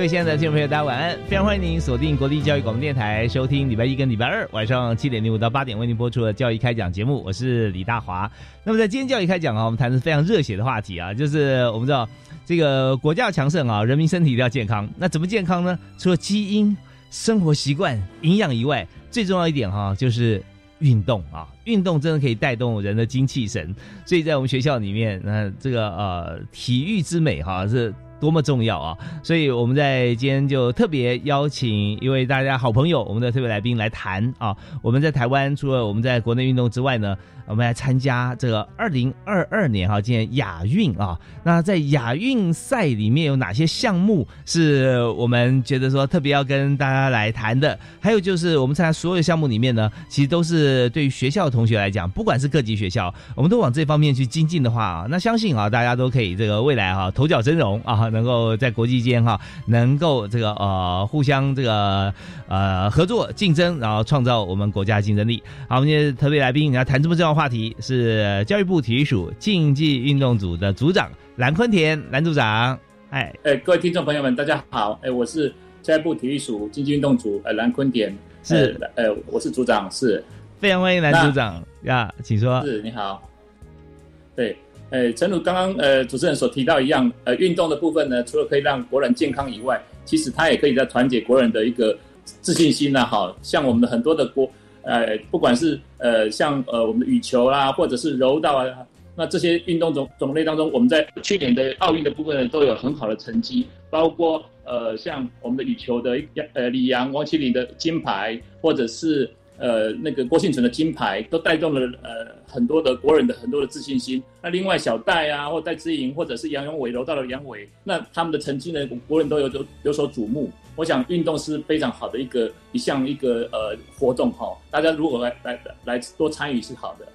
各位亲爱的听众朋友，大家晚安！非常欢迎您锁定国立教育广播电台，收听礼拜一跟礼拜二晚上七点零五到八点为您播出的教育开讲节目。我是李大华。那么在今天教育开讲啊，我们谈的是非常热血的话题啊，就是我们知道这个国家要强盛啊，人民身体一定要健康。那怎么健康呢？除了基因、生活习惯、营养以外，最重要一点哈，就是运动啊。运动真的可以带动人的精气神。所以在我们学校里面，那这个呃体育之美哈是。多么重要啊！所以我们在今天就特别邀请一位大家好朋友，我们的特别来宾来谈啊。我们在台湾除了我们在国内运动之外呢，我们来参加这个二零二二年哈，今年亚运啊。那在亚运赛里面有哪些项目是我们觉得说特别要跟大家来谈的？还有就是我们参加所有项目里面呢，其实都是对于学校同学来讲，不管是各级学校，我们都往这方面去精进的话啊，那相信啊，大家都可以这个未来哈头角峥嵘啊。能够在国际间哈，能够这个呃互相这个呃合作竞争，然后创造我们国家竞争力。好，我们今天特别来宾要谈这么重要话题，是教育部体育署竞技运动组的组长蓝坤田蓝组长。哎哎，各位听众朋友们，大家好！哎，我是教育部体育署竞技运动组呃蓝坤田，是呃我是组长，是非常欢迎蓝组长呀，请说。是你好，对。呃，诚如刚刚呃主持人所提到一样，呃，运动的部分呢，除了可以让国人健康以外，其实它也可以在团结国人的一个自信心呐。哈，像我们的很多的国，呃，不管是呃像呃我们的羽球啦，或者是柔道啊，那这些运动种种类当中，我们在去年的奥运的部分呢，都有很好的成绩，包括呃像我们的羽球的呃李阳、王麒麟的金牌，或者是。呃，那个郭信存的金牌都带动了呃很多的国人的很多的自信心。那另外小戴啊，或戴之颖，或者是杨永伟、柔道的杨伟，那他们的成绩呢，国人都有有有所瞩目。我想运动是非常好的一个一项一个呃活动哈，大家如果来来来多参与是好的。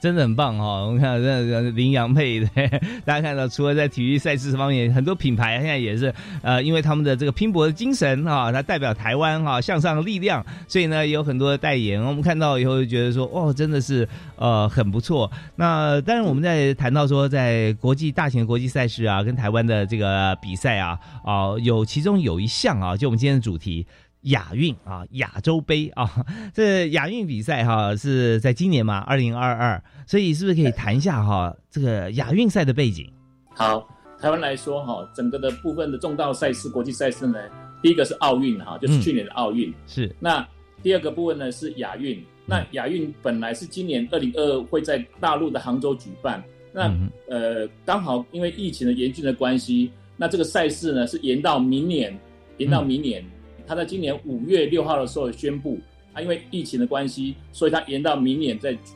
真的很棒哈！我们看到这个林洋配的，大家看到，除了在体育赛事方面，很多品牌现在也是呃，因为他们的这个拼搏的精神哈，它代表台湾哈向上的力量，所以呢有很多的代言。我们看到以后就觉得说，哦，真的是呃很不错。那当然我们在谈到说，在国际大型的国际赛事啊，跟台湾的这个比赛啊啊，有其中有一项啊，就我们今天的主题。亚运啊，亚洲杯啊，这亚运比赛哈是在今年嘛，二零二二，所以是不是可以谈一下哈这个亚运赛的背景？好，台湾来说哈，整个的部分的重大赛事、国际赛事呢，第一个是奥运哈，就是去年的奥运是。那第二个部分呢是亚运，那亚运本来是今年二零二二会在大陆的杭州举办，那呃刚好因为疫情的严峻的关系，那这个赛事呢是延到明年，延到明年。他在今年五月六号的时候宣布，他，因为疫情的关系，所以他延到明年再举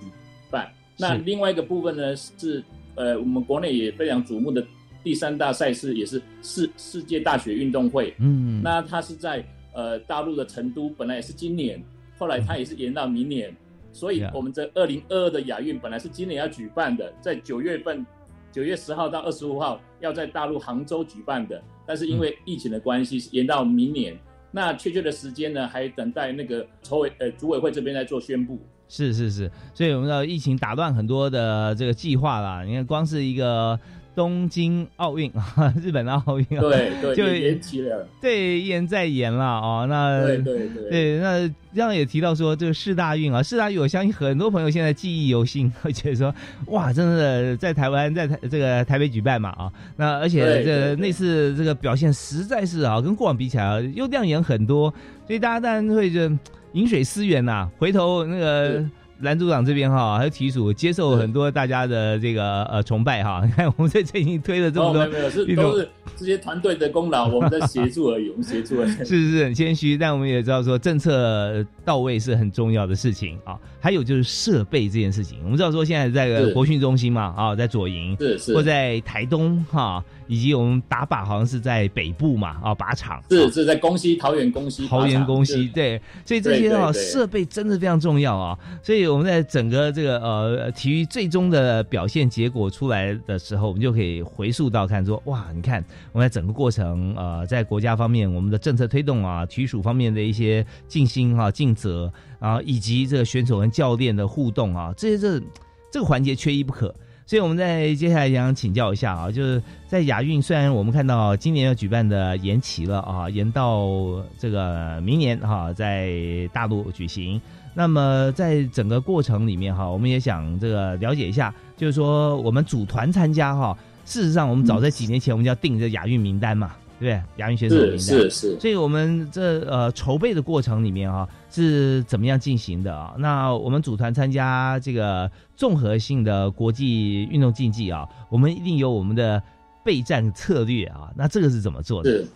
办。那另外一个部分呢，是呃，我们国内也非常瞩目的第三大赛事，也是世世界大学运动会。嗯，那它是在呃大陆的成都，本来也是今年，后来它也是延到明年。所以我们这二零二二的亚运本来是今年要举办的，在九月份，九月十号到二十五号要在大陆杭州举办的，但是因为疫情的关系，延到明年。那确切的时间呢，还等待那个筹委呃组委会这边来做宣布。是是是，所以我们知道疫情打乱很多的这个计划啦。你看，光是一个东京奥运啊，日本的奥运啊，对对，就延期了，对，一延再延了哦。那对对对，对，那这样也提到说这个世大运啊，世大运，我相信很多朋友现在记忆犹新，会觉得说哇，真的在台湾，在台这个台北举办嘛啊，那而且这那次这个表现实在是啊，跟过往比起来又亮眼很多，所以大家当然会就饮水思源呐，回头那个。蓝组长这边哈，还有体署接受很多大家的这个呃崇拜哈。你看我们这最近推了这么多，没有是都是这些团队的功劳，我们在协助而已，我们协助而已。是是是很谦虚，但我们也知道说政策到位是很重要的事情啊。还有就是设备这件事情，我们知道说现在在国训中心嘛啊，在左营是是，或在台东哈。以及我们打靶好像是在北部嘛，啊，靶场是是在宫西桃园宫西桃园宫西对，所以这些啊设备真的非常重要啊，所以我们在整个这个呃体育最终的表现结果出来的时候，我们就可以回溯到看说哇，你看我们在整个过程呃在国家方面我们的政策推动啊，体署方面的一些尽心哈尽责啊，以及这个选手跟教练的互动啊，这些这这个环节缺一不可。所以我们在接下来想请教一下啊，就是在亚运，虽然我们看到今年要举办的延期了啊，延到这个明年哈，在大陆举行。那么在整个过程里面哈，我们也想这个了解一下，就是说我们组团参加哈，事实上我们早在几年前我们就要定这亚运名单嘛。对，亚运选手名单是是，所以我们这呃筹备的过程里面啊是怎么样进行的啊？那我们组团参加这个综合性的国际运动竞技啊，我们一定有我们的备战策略啊。那这个是怎么做的？是，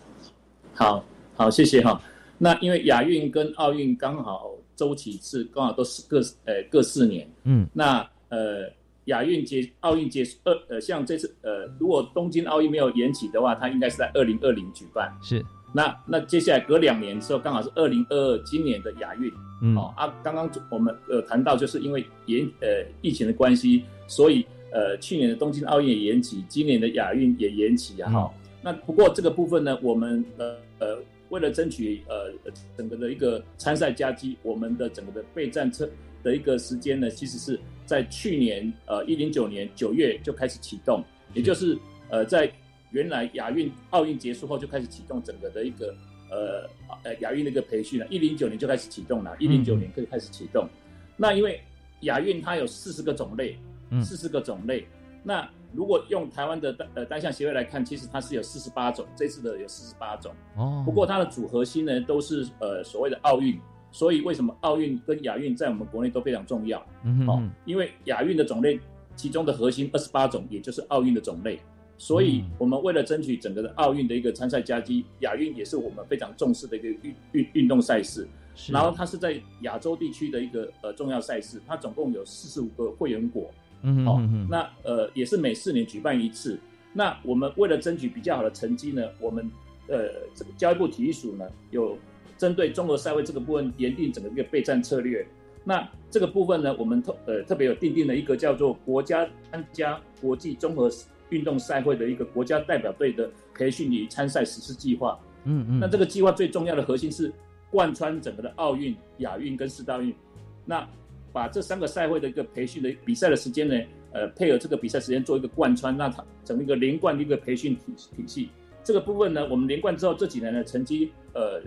好，好，谢谢哈。那因为亚运跟奥运刚好周期是刚好都是各呃各四年，嗯，那呃。亚运结奥运结束二呃，像这次呃，如果东京奥运没有延期的话，它应该是在二零二零举办。是，那那接下来隔两年之后，刚好是二零二二今年的亚运。嗯，哦啊，刚刚我们呃谈到，就是因为延呃疫情的关系，所以呃去年的东京奥运也延期，今年的亚运也延期啊。哈，那不过这个部分呢，我们呃呃为了争取呃整个的一个参赛佳绩，我们的整个的备战车的一个时间呢，其实是。在去年，呃，一零九年九月就开始启动，也就是呃，在原来亚运、奥运结束后就开始启动整个的一个呃呃亚运的一个培训了。一零九年就开始启动了，一零九年可以开始启动。那因为亚运它有四十个种类，四十个种类。那如果用台湾的单呃单项协会来看，其实它是有四十八种，这次的有四十八种。哦。不过它的组合心呢，都是呃所谓的奥运。所以为什么奥运跟亚运在我们国内都非常重要？嗯哦，因为亚运的种类其中的核心二十八种，也就是奥运的种类。所以我们为了争取整个的奥运的一个参赛佳绩，亚运也是我们非常重视的一个运运运动赛事。然后它是在亚洲地区的一个呃重要赛事，它总共有四十五个会员国。嗯哦，那呃也是每四年举办一次。那我们为了争取比较好的成绩呢，我们呃这个教育部体育署呢有。针对综合赛会这个部分，研定整个一个备战策略。那这个部分呢，我们特呃特别有定定了一个叫做国家参加国际综合运动赛会的一个国家代表队的培训与参赛实施计划。嗯嗯。那这个计划最重要的核心是贯穿整个的奥运、亚运跟四大运。那把这三个赛会的一个培训的比赛的时间呢，呃，配合这个比赛时间做一个贯穿，那它整一个连贯的一个培训体体系。这个部分呢，我们连贯之后这几年的成绩，呃。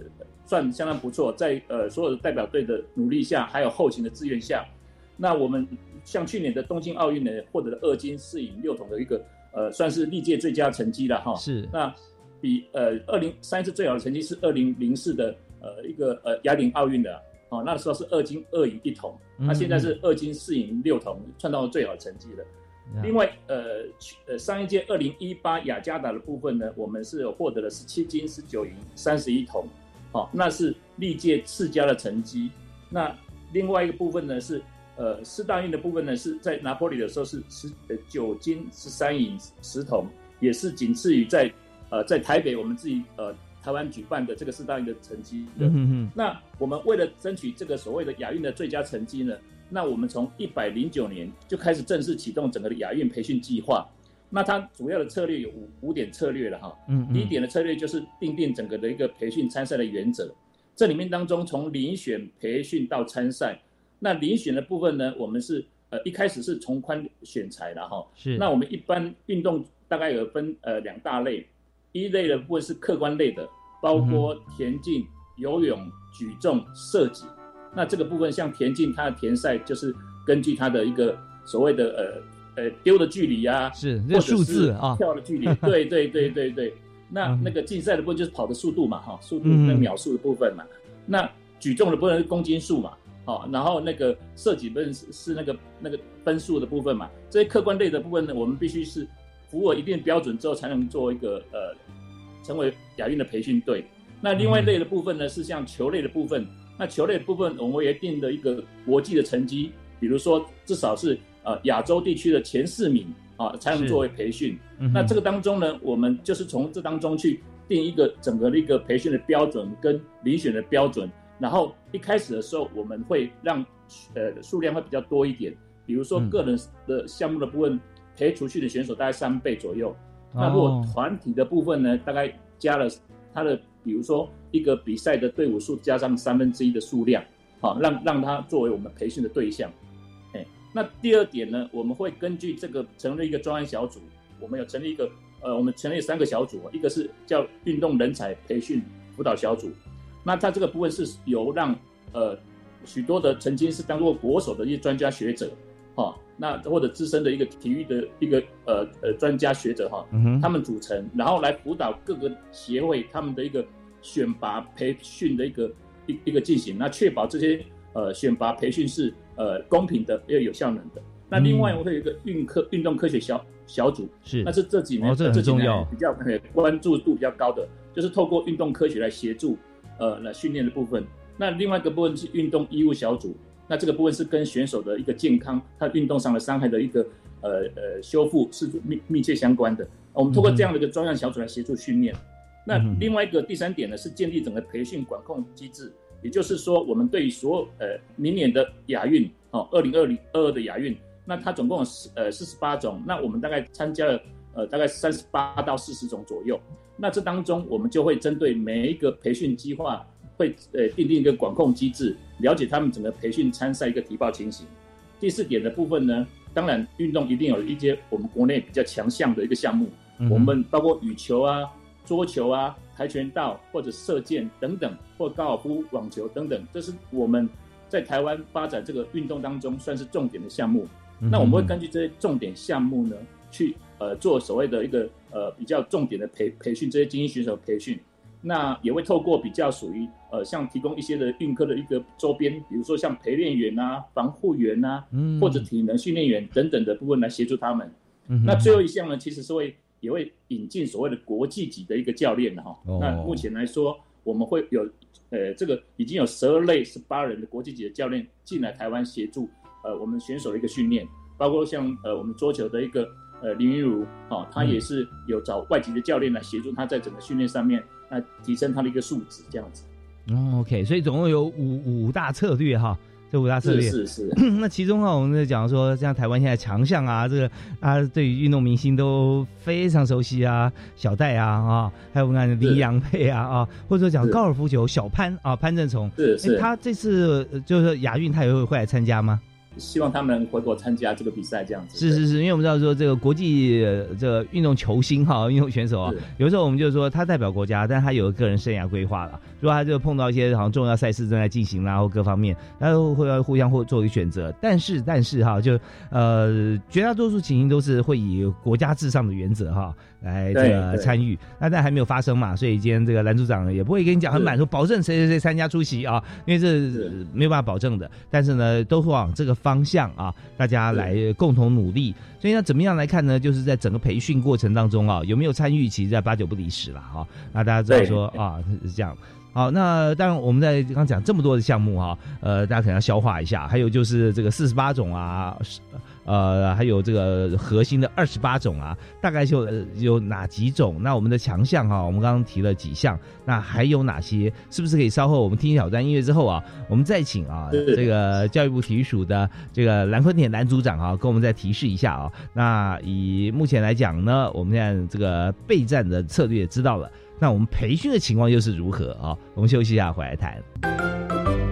算相当不错，在呃所有的代表队的努力下，还有后勤的支援下，那我们像去年的东京奥运呢，获得了二金四银六铜的一个呃算是历届最佳成绩了哈。是。那比呃二零上一次最好的成绩是二零零四的呃一个呃雅典奥运的哦，那时候是二金二银一铜，那现在是二金四银六铜，创造了最好的成绩了。另外呃呃上一届二零一八雅加达的部分呢，我们是有获得了十七金十九银三十一铜。好，那是历届世家的成绩。那另外一个部分呢，是呃四大运的部分呢，是在拿破里的时候是十呃九金十三银十铜，也是仅次于在呃在台北我们自己呃台湾举办的这个四大运的成绩。嗯嗯。那我们为了争取这个所谓的亚运的最佳成绩呢，那我们从一百零九年就开始正式启动整个的亚运培训计划。那它主要的策略有五五点策略了哈，嗯，第一点的策略就是定定整个的一个培训参赛的原则，这里面当中从遴选培训到参赛，那遴选的部分呢，我们是呃一开始是从宽选材的哈，是，那我们一般运动大概有分呃两大类，一类的部分是客观类的，包括田径、游泳、举重、射击。那这个部分像田径，它的田赛就是根据它的一个所谓的呃呃丢的距离啊，是这数字啊，跳的距离，对对对对对。那那个竞赛的部分就是跑的速度嘛，哈，速度那秒数的部分嘛。那举重的部分是公斤数嘛，好，然后那个射击部分是是那个那个分数的部分嘛。这些客观类的部分呢，我们必须是符合一定标准之后，才能做一个呃成为亚运的培训队。那另外类的部分呢，是像球类的部分。那球类部分，我们也定的一个国际的成绩，比如说至少是呃亚洲地区的前四名啊，才能作为培训。那这个当中呢，我们就是从这当中去定一个整个的一个培训的标准跟遴选的标准。然后一开始的时候，我们会让呃数量会比较多一点，比如说个人的项目的部分，培出去的选手大概三倍左右。那如果团体的部分呢，大概加了他的。比如说，一个比赛的队伍数加上三分之一的数量，好，让让他作为我们培训的对象。哎，那第二点呢，我们会根据这个成立一个专案小组，我们有成立一个，呃，我们成立三个小组，一个是叫运动人才培训辅导小组，那它这个部分是由让呃许多的曾经是当过国手的一些专家学者，哈。那或者资深的一个体育的一个呃呃专家学者哈，他们组成，然后来辅导各个协会他们的一个选拔培训的一个一一个进行，那确保这些呃选拔培训是呃公平的又有效能的。那另外我会有一个运科运动科学小小组，是，那是这几年这几年比较关注度比较高的，就是透过运动科学来协助呃来训练的部分。那另外一个部分是运动医务小组。那这个部分是跟选手的一个健康，他运动上的伤害的一个呃呃修复是密密切相关的。我们通过这样的一个专项小组来协助训练。那另外一个第三点呢，是建立整个培训管控机制，也就是说，我们对于所有呃明年的亚运哦，二零二零二二的亚运，那它总共有四呃四十八种，那我们大概参加了呃大概三十八到四十种左右。那这当中，我们就会针对每一个培训计划。会呃订定一个管控机制，了解他们整个培训参赛一个提报情形。第四点的部分呢，当然运动一定有一些我们国内比较强项的一个项目，我们包括羽球啊、桌球啊、跆拳道或者射箭等等，或高尔夫、网球等等，这是我们在台湾发展这个运动当中算是重点的项目。那我们会根据这些重点项目呢，去呃做所谓的一个呃比较重点的培培训这些精英选手培训。那也会透过比较属于呃，像提供一些的运科的一个周边，比如说像陪练员啊、防护员啊，或者体能训练员等等的部分来协助他们。那最后一项呢，其实是会也会引进所谓的国际级的一个教练的哈。那目前来说，我们会有呃这个已经有十二类十八人的国际级的教练进来台湾协助呃我们选手的一个训练，包括像呃我们桌球的一个呃林云如哦，他也是有找外籍的教练来协助他在整个训练上面。那提升他的一个素质，这样子。OK，所以总共有五五大策略哈，这五大策略。是是。那其中啊，我们在讲说，像台湾现在强项啊，这个啊，对于运动明星都非常熟悉啊，小戴啊啊，还有我们看李阳佩啊啊，或者说讲高尔夫球小潘啊，潘正崇。是是，他这次就是亚运，他也会会来参加吗？希望他们回国参加这个比赛，这样子是是是，因为我们知道说这个国际这个运动球星哈，运动选手啊，有时候我们就说他代表国家，但他有个人生涯规划了。如果他就碰到一些好像重要赛事正在进行啦，或各方面，他会要互相或做一个选择。但是但是哈，就呃绝大多数情形都是会以国家至上的原则哈。来这个参与，那但还没有发生嘛，所以今天这个蓝组长也不会跟你讲很满说保证谁谁谁参加出席啊，因为这没有办法保证的。但是呢，都会往这个方向啊，大家来共同努力。所以呢，怎么样来看呢？就是在整个培训过程当中啊，有没有参与，其实在八九不离十了哈。那大家知道说啊是这样。好，那当然我们在刚讲这么多的项目哈，呃，大家可能要消化一下。还有就是这个四十八种啊。呃，还有这个核心的二十八种啊，大概就有哪几种？那我们的强项哈，我们刚刚提了几项，那还有哪些？是不是可以稍后我们听挑战音乐之后啊，我们再请啊这个教育部体育署的这个蓝坤田蓝组长啊，跟我们再提示一下啊。那以目前来讲呢，我们现在这个备战的策略知道了，那我们培训的情况又是如何啊？我们休息一下，回来谈。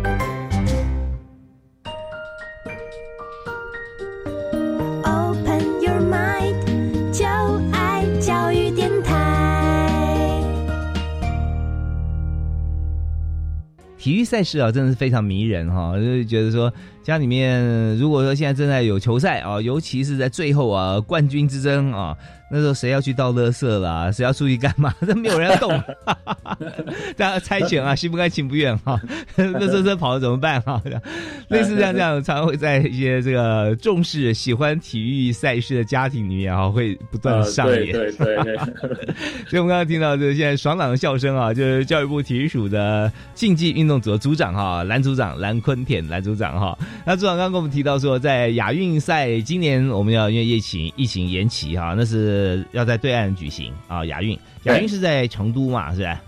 体育赛事啊，真的是非常迷人哈，就是觉得说家里面如果说现在正在有球赛啊，尤其是在最后啊冠军之争啊。那时候谁要去倒垃圾啦？谁要出去干嘛？都没有人要动，大家猜拳啊，心不甘情不愿哈。垃圾车跑了怎么办哈？类似这样这样，常常会在一些这个重视、喜欢体育赛事的家庭里面啊，会不断的上演。对对对。所以我们刚刚听到这现在爽朗的笑声啊，就是教育部体育署的竞技运动组的组长哈，蓝组长蓝坤田蓝组长哈。那组长刚刚跟我们提到说，在亚运赛今年我们要因为疫情疫情延期哈，那是。呃，要在对岸举行啊！亚运，亚运是在成都嘛？是吧？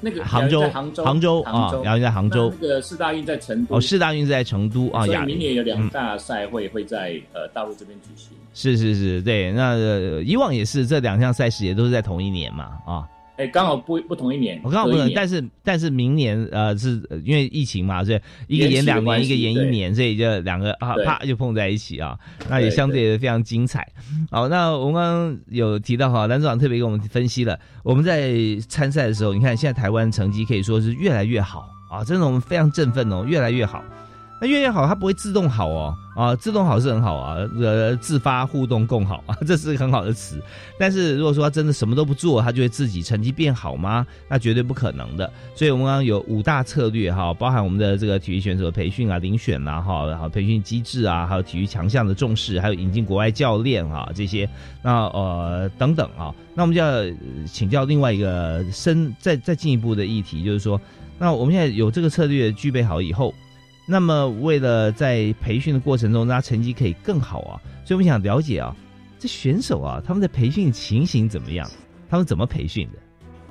那个杭州，杭州，杭州啊！亚运在杭州。那个四大运在成都。哦，四大运是在成都啊！亚明年有两大赛会会在呃大陆这边举行。是是是，对。那以往也是这两项赛事也都是在同一年嘛？啊。哎，刚好不不同一年，我刚好不同，但是但是明年呃是因为疫情嘛，所以一个延两年，一个延一年，所以就两个啊啪就碰在一起啊，那也相对也非常精彩。好，那我们刚刚有提到哈，蓝组长特别给我们分析了，我们在参赛的时候，你看现在台湾成绩可以说是越来越好啊，真的我们非常振奋哦，越来越好。那越越好，它不会自动好哦，啊，自动好是很好啊，呃，自发互动共好啊，这是很好的词。但是如果说他真的什么都不做，他就会自己成绩变好吗？那绝对不可能的。所以我们刚刚有五大策略哈，包含我们的这个体育选手培训啊、遴选啊，哈，然后培训机制啊，还有体育强项的重视，还有引进国外教练啊这些，那呃等等啊，那我们就要请教另外一个深再再进一步的议题，就是说，那我们现在有这个策略具备好以后。那么，为了在培训的过程中，让他成绩可以更好啊，所以我们想了解啊，这选手啊，他们的培训情形怎么样？他们怎么培训的？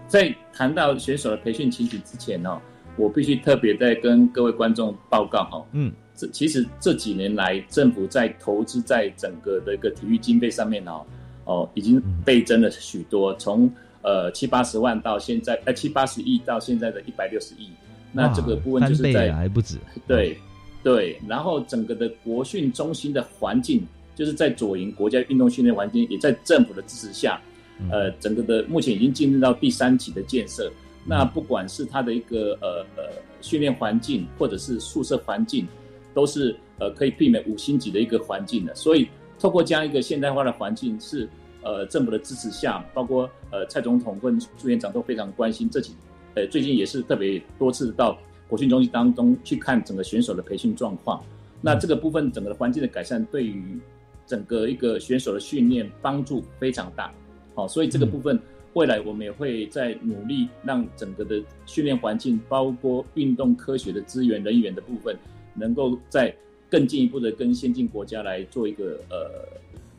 在谈到选手的培训情形之前呢，我必须特别在跟各位观众报告哈，嗯，这其实这几年来，政府在投资在整个的一个体育经费上面哦，哦，已经倍增了许多，从呃七八十万到现在，呃七八十亿到现在的一百六十亿。那这个部分就是在还不止，对对，然后整个的国训中心的环境，就是在左营国家运动训练环境，也在政府的支持下，呃，整个的目前已经进入到第三级的建设。那不管是它的一个呃呃训练环境，或者是宿舍环境，都是呃可以媲美五星级的一个环境的。所以，透过这样一个现代化的环境，是呃政府的支持下，包括呃蔡总统跟朱院长都非常关心这几。呃，最近也是特别多次到国训中心当中去看整个选手的培训状况。那这个部分整个的环境的改善，对于整个一个选手的训练帮助非常大。好，所以这个部分未来我们也会在努力让整个的训练环境，包括运动科学的资源人员的部分，能够在更进一步的跟先进国家来做一个呃，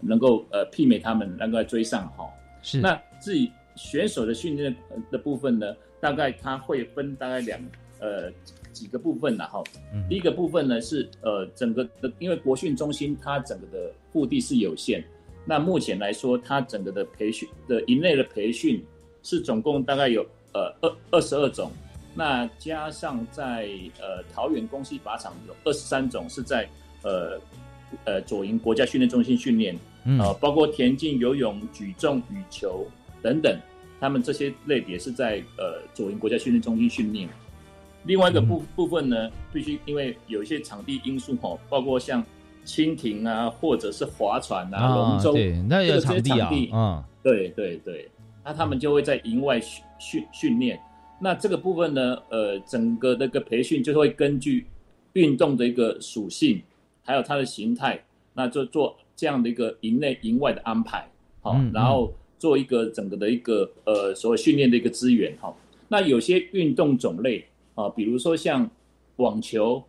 能够呃媲美他们，能够来追上哈。是。那至于选手的训练的部分呢？大概它会分大概两呃几个部分的哈，第一个部分呢是呃整个的，因为国训中心它整个的腹地是有限，那目前来说它整个的培训的营内的培训是总共大概有呃二二十二种，那加上在呃桃园公西靶场有二十三种是在呃呃左营国家训练中心训练，呃包括田径、游泳、举重、羽球等等。他们这些类别是在呃左营国家训练中心训练，另外一个部部分呢，必须因为有一些场地因素哈，包括像蜻蜓啊，或者是划船啊、龙舟，对，那有场地啊，对对对，那他们就会在营外训训训练。那这个部分呢，呃，整个那个培训就会根据运动的一个属性，还有它的形态，那就做这样的一个营内营外的安排，好，然后。做一个整个的一个呃所谓训练的一个资源哈，那有些运动种类啊，比如说像网球，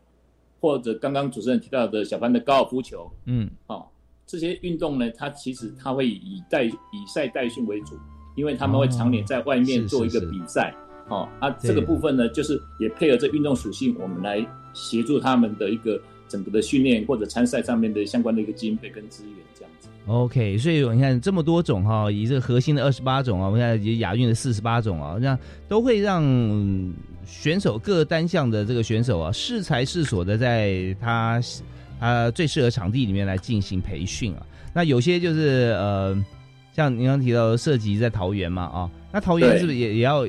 或者刚刚主持人提到的小班的高尔夫球，嗯，啊，这些运动呢，它其实它会以代以赛代训为主，因为他们会常年在外面做一个比赛，哦，啊，这个部分呢，就是也配合这运动属性，我们来协助他们的一个整个的训练或者参赛上面的相关的一个经费跟资源这样子。OK，所以你看这么多种哈，以这个核心的二十八种啊，我们现在以亚运的四十八种啊，这样都会让选手各单项的这个选手啊，适才适所的在他他最适合场地里面来进行培训啊。那有些就是呃，像您刚提到涉及在桃园嘛啊，那桃园是不是也也要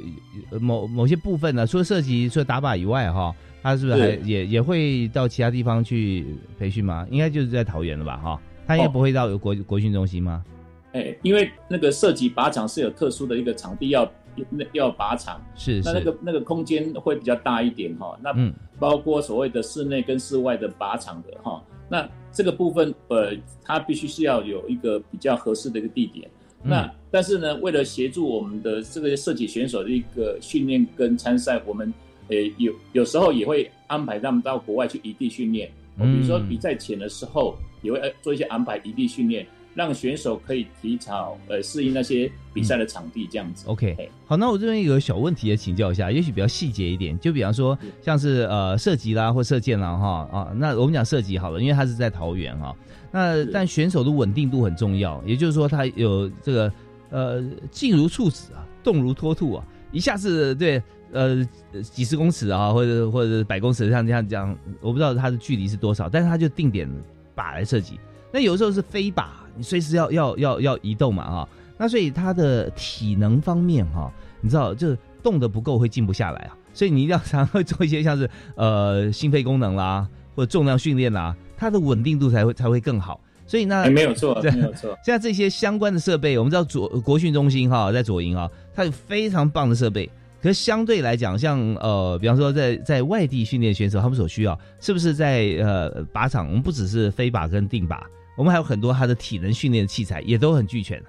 某某些部分呢？除了涉及、除了打靶以外，哈，他是不是还也也会到其他地方去培训吗？应该就是在桃园了吧，哈，他应该不会到国国训中心吗？哎，因为那个射击靶场是有特殊的一个场地要那要靶场，是那那个那个空间会比较大一点哈。那包括所谓的室内跟室外的靶场的哈，那这个部分呃，它必须是要有一个比较合适的一个地点。那但是呢，为了协助我们的这个射击选手的一个训练跟参赛，我们诶有有时候也会安排他们到国外去异地训练。比如说比赛前的时候，也会做一些安排异地训练，让选手可以提早呃适应那些比赛的场地这样子。OK，好，那我这边有个小问题也请教一下，也许比较细节一点，就比方说像是呃射击啦或射箭啦哈啊，那我们讲射击好了，因为它是在桃园哈。那但选手的稳定度很重要，也就是说他有这个呃静如处子啊，动如脱兔啊，一下子对呃几十公尺啊，或者或者百公尺像这样讲，我不知道它的距离是多少，但是它就定点靶来射击。那有时候是飞靶，你随时要要要要移动嘛啊，那所以它的体能方面哈，你知道就动的不够会静不下来啊，所以你一定要常会做一些像是呃心肺功能啦或者重量训练啦。它的稳定度才会才会更好，所以呢，没有错，没有错。现在这些相关的设备，我们知道左国训中心哈，在左营啊，它有非常棒的设备。可是相对来讲，像呃，比方说在在外地训练选手，他们所需要是不是在呃靶场？我们不只是飞靶跟定靶，我们还有很多他的体能训练的器材也都很俱全。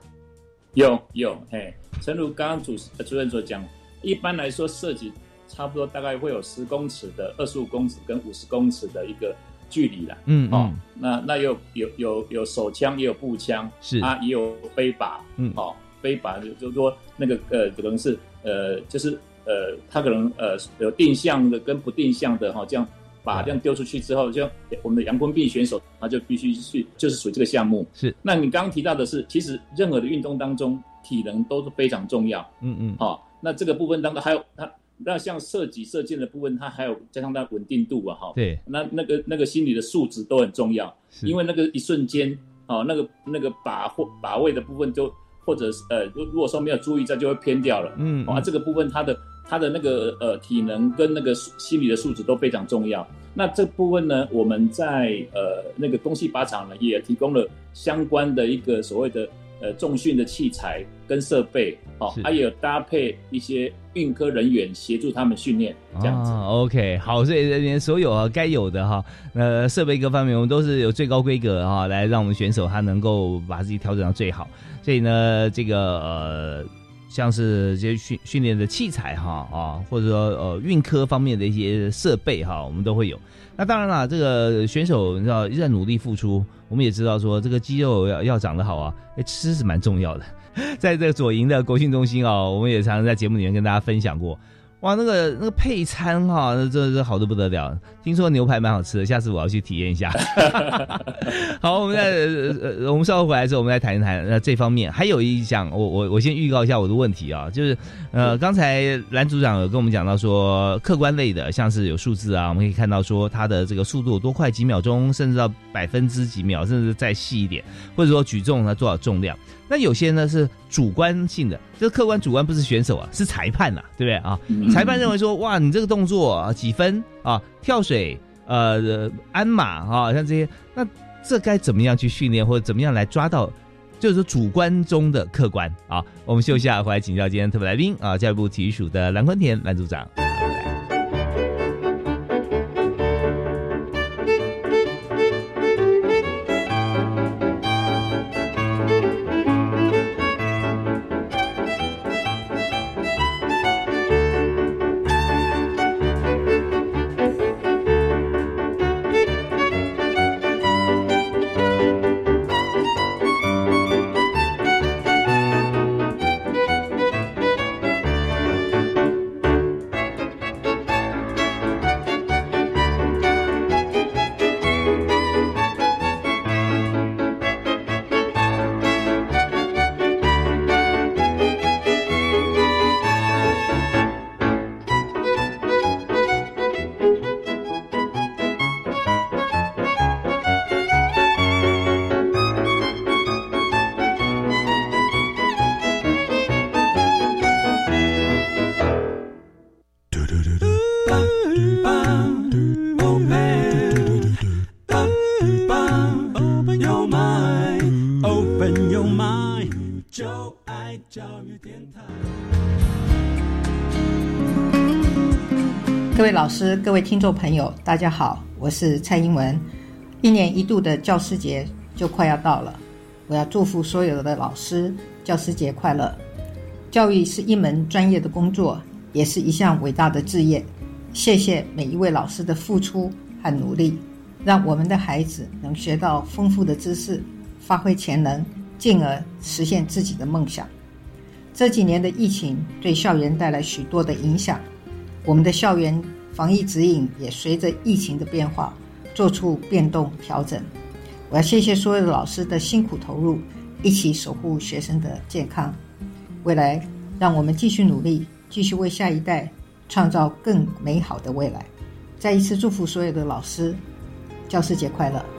有有，哎，诚如刚刚主主任所讲，一般来说涉及差不多大概会有十公尺的、二十五公尺跟五十公尺的一个。距离了，嗯哦，那那有有有有手枪，也有步枪，是啊，也有飞靶，嗯哦，飞靶就就说那个呃，可能是呃，就是呃，他可能呃有定向的跟不定向的哈，这样把这样丢出去之后，就我们的杨坤碧选手他就必须去，就是属于这个项目。是，那你刚刚提到的是，其实任何的运动当中，体能都是非常重要。嗯嗯，好，那这个部分当中还有他。那像射击射箭的部分，它还有加上它稳定度啊，哈，对，那那个那个心理的素质都很重要，因为那个一瞬间，哦，那个那个把或把位的部分就或者是呃，如如果说没有注意，这就会偏掉了，嗯，啊，这个部分它的它的那个呃体能跟那个心理的素质都非常重要。那这部分呢，我们在呃那个东西靶场呢也提供了相关的一个所谓的。呃，重训的器材跟设备，哦，还有搭配一些运科人员协助他们训练，这样子。OK，好，所以这边所有啊该有的哈，呃，设备各方面我们都是有最高规格哈，来让我们选手他能够把自己调整到最好。所以呢，这个呃，像是这些训训练的器材哈啊，或者说呃运科方面的一些设备哈，我们都会有。那当然了，这个选手你知道一直在努力付出，我们也知道说这个肌肉要要长得好啊，哎，吃是蛮重要的。在这个左营的国训中心啊，我们也常常在节目里面跟大家分享过。哇，那个那个配餐哈，那真的是好的不得了。听说牛排蛮好吃的，下次我要去体验一下。好，我们在呃，我们稍后回来之后，我们再谈一谈那这方面。还有一项，我我我先预告一下我的问题啊，就是呃，刚才蓝组长有跟我们讲到说，客观类的，像是有数字啊，我们可以看到说它的这个速度多快，几秒钟，甚至到百分之几秒，甚至再细一点，或者说举重它多少重量。那有些呢是主观性的，这个客观主观不是选手啊，是裁判呐，对不对啊？裁判认为说，哇，你这个动作几分啊？跳水，呃，鞍马啊，像这些，那这该怎么样去训练，或者怎么样来抓到，就是说主观中的客观啊？我们休息下，回来请教今天特别来宾啊，教育部体育署的蓝坤田蓝组长。老师、各位听众朋友，大家好，我是蔡英文。一年一度的教师节就快要到了，我要祝福所有的老师教师节快乐。教育是一门专业的工作，也是一项伟大的志业。谢谢每一位老师的付出和努力，让我们的孩子能学到丰富的知识，发挥潜能，进而实现自己的梦想。这几年的疫情对校园带来许多的影响，我们的校园防疫指引也随着疫情的变化做出变动调整。我要谢谢所有的老师的辛苦投入，一起守护学生的健康。未来，让我们继续努力，继续为下一代创造更美好的未来。再一次祝福所有的老师，教师节快乐！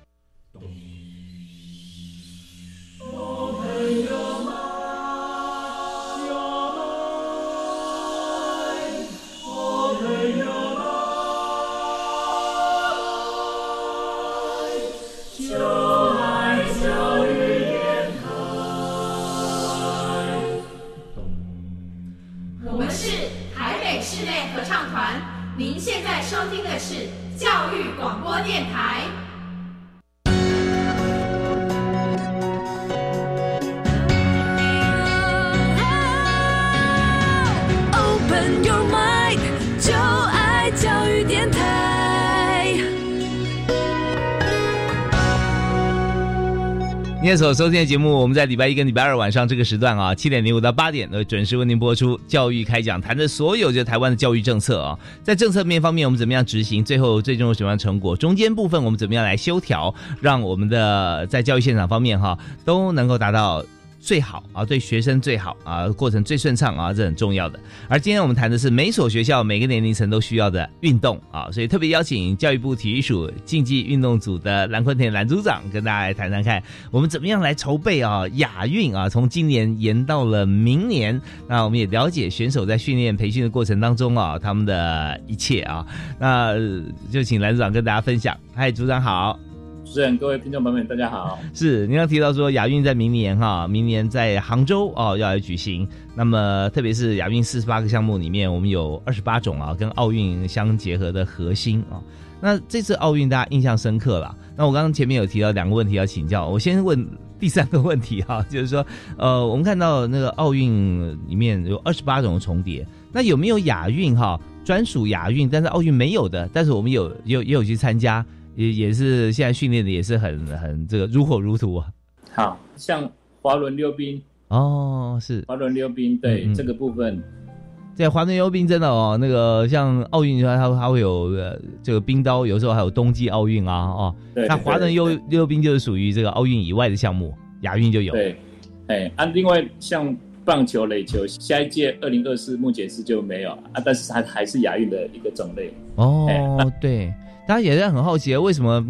所收听的节目，我们在礼拜一跟礼拜二晚上这个时段啊，七点零五到八点都准时为您播出。教育开讲，谈的所有就台湾的教育政策啊，在政策面方面我们怎么样执行，最后最终有什么样成果？中间部分我们怎么样来修调，让我们的在教育现场方面哈都能够达到。最好啊，对学生最好啊，过程最顺畅啊，这很重要的。而今天我们谈的是每所学校每个年龄层都需要的运动啊，所以特别邀请教育部体育署竞技运动组的蓝坤田蓝组长跟大家来谈谈看，我们怎么样来筹备啊亚运啊，从今年延到了明年。那我们也了解选手在训练培训的过程当中啊，他们的一切啊，那就请蓝组长跟大家分享。嗨，组长好。主持人、各位听众朋友们，大家好。是，您刚提到说亚运在明年哈，明年在杭州哦要来举行。那么，特别是亚运四十八个项目里面，我们有二十八种啊，跟奥运相结合的核心啊。那这次奥运大家印象深刻了。那我刚刚前面有提到两个问题要请教，我先问第三个问题哈，就是说，呃，我们看到那个奥运里面有二十八种重叠，那有没有亚运哈专属亚运，但是奥运没有的，但是我们有有也有去参加？也也是现在训练的也是很很这个如火如荼啊。好像滑轮溜冰哦，是滑轮溜冰，对这个部分，在滑轮溜冰真的哦，那个像奥运它它会有这个冰刀，有时候还有冬季奥运啊哦。那滑轮溜溜冰就是属于这个奥运以外的项目，亚运就有。对，哎，啊，另外像棒球、垒球，下一届二零二四目前是就没有啊，但是它还是亚运的一个种类。哦，对。大家也是很好奇，为什么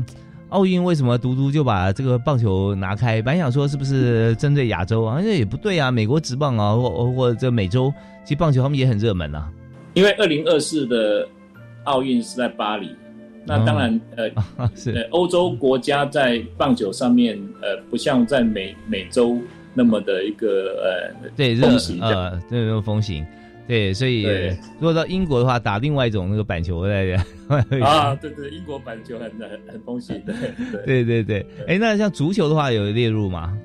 奥运为什么独独就把这个棒球拿开？本来想说是不是针对亚洲啊？那也不对啊，美国职棒啊，或或这美洲，其实棒球他们也很热门啊。因为二零二四的奥运是在巴黎，那当然呃 是欧洲国家在棒球上面呃不像在美美洲那么的一个呃对风行呃这种风行。对，所以如果到英国的话，打另外一种那个板球在啊，对对，英国板球很很很风行，对对对对。哎，那像足球的话有列入吗？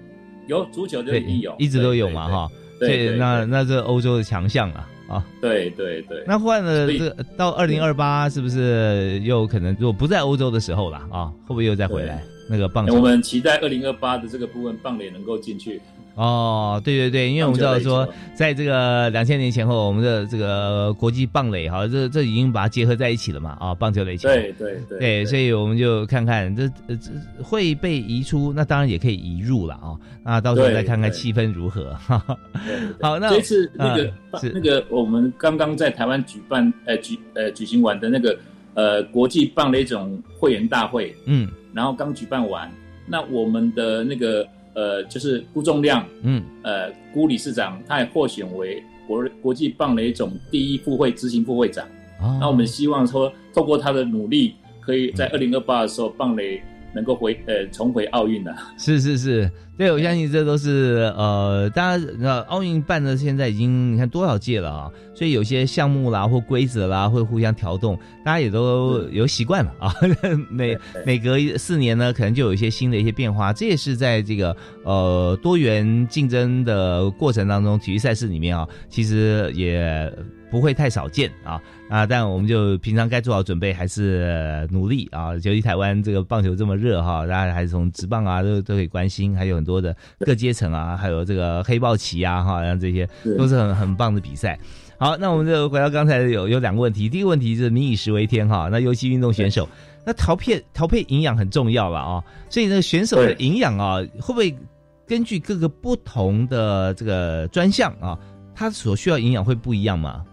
有足球就一定有，一直都有嘛哈。对，那那这欧洲的强项啊啊。对对对。那换了这到二零二八，是不是又可能如果不在欧洲的时候了啊？会不会又再回来那个棒球？我们期待二零二八的这个部分棒垒能够进去。哦，对对对，因为我们知道说，在这个两千年前后，我们的这个国际棒垒哈，这这已经把它结合在一起了嘛啊，棒球垒球。对对对。对，所以我们就看看这这会被移出，那当然也可以移入了啊。那到时候再看看气氛如何。好，那这次那个那个我们刚刚在台湾举办呃举呃举行完的那个呃国际棒垒种会员大会，嗯，然后刚举办完，那我们的那个。呃，就是辜仲亮，嗯，呃，辜理事长，他也获选为国国际棒垒总第一副会执行副会长。那我们希望说，透过他的努力，可以在二零二八的时候，棒垒。能够回呃重回奥运的，是是是，对我相信这都是呃，大家呃奥运办的现在已经你看多少届了啊，所以有些项目啦或规则啦会互相调动，大家也都有习惯了 啊。每每隔四年呢，可能就有一些新的一些变化，这也是在这个呃多元竞争的过程当中，体育赛事里面啊，其实也。不会太少见啊啊！但我们就平常该做好准备，还是努力啊。尤其台湾这个棒球这么热哈，大家还是从职棒啊都都可以关心，还有很多的各阶层啊，还有这个黑豹旗啊哈，像这些都是很很棒的比赛。好，那我们就回到刚才有有两个问题，第一个问题是民以食为天哈，那尤其运动选手，那调配调配营养很重要了啊。所以那个选手的营养啊，会不会根据各个不同的这个专项啊，他所需要营养会不一样吗？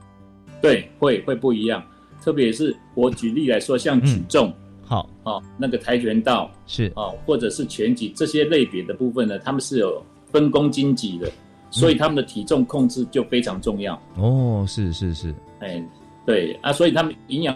对，会会不一样，特别是我举例来说，像举重，好，哦，那个跆拳道是，哦，或者是拳击这些类别的部分呢，他们是有分公斤级的，所以他们的体重控制就非常重要。哦，是是是，哎，对啊，所以他们营养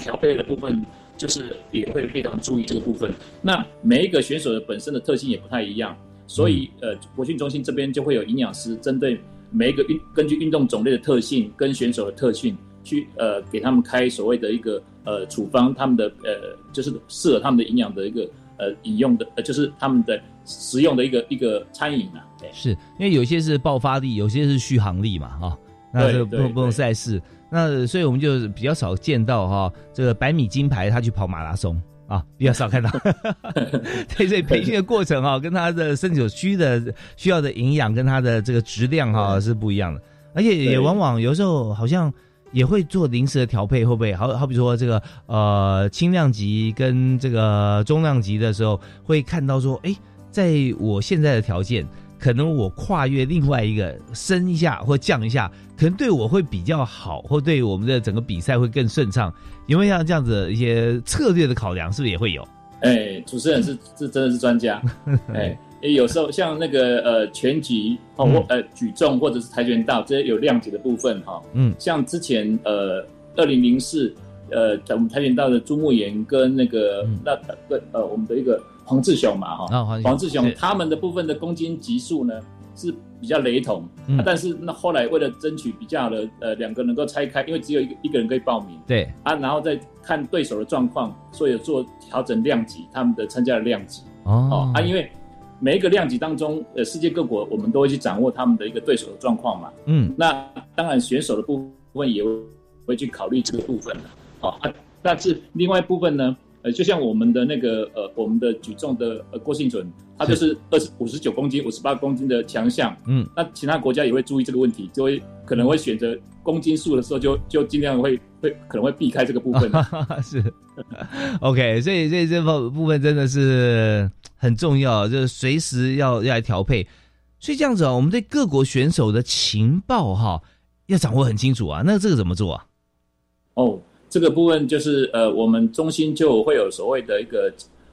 调配的部分，就是也会非常注意这个部分。那每一个选手的本身的特性也不太一样，所以呃，国训中心这边就会有营养师针对。每一个运根据运动种类的特性跟选手的特性去呃给他们开所谓的一个呃处方，他们的呃就是适合他们的营养的一个呃饮用的呃就是他们的食用的一个一个餐饮啊。是因为有些是爆发力，有些是续航力嘛哈，那这不不用赛事，那所以我们就比较少见到哈这个百米金牌他去跑马拉松。啊，比较少看到，对，所以培训的过程哈，跟他的身体所需的需要的营养跟他的这个质量哈是不一样的，而且也往往有时候好像也会做临时的调配，会不会？好好比说这个呃轻量级跟这个中量级的时候，会看到说，哎，在我现在的条件。可能我跨越另外一个升一下或降一下，可能对我会比较好，或对我们的整个比赛会更顺畅。有没有像这样子一些策略的考量？是不是也会有？哎，主持人是是真的是专家。哎，有时候像那个呃拳击或呃举重或者是跆拳道这些有量级的部分哈，嗯，像之前呃二零零四呃我们跆拳道的朱木炎跟那个那个呃我们的一个。黄志雄嘛，哈，黄志雄他们的部分的公斤级数呢是比较雷同，啊但是那后来为了争取比较的呃两个能够拆开，因为只有一个一个人可以报名，对。啊，然后再看对手的状况，所以做调整量级，他们的参加的量级。哦。啊，因为每一个量级当中，呃，世界各国我们都会去掌握他们的一个对手的状况嘛，嗯，那当然选手的部分也会去考虑这个部分的，好啊，但是另外一部分呢？呃，就像我们的那个呃，我们的举重的呃郭幸存，他就是二十五十九公斤、五十八公斤的强项。嗯，那其他国家也会注意这个问题，就会可能会选择公斤数的时候，就就尽量会会可能会避开这个部分。是，OK，所以所以这部部分真的是很重要，就是随时要要来调配。所以这样子啊，我们对各国选手的情报哈要掌握很清楚啊。那这个怎么做啊？哦。这个部分就是呃，我们中心就会有所谓的一个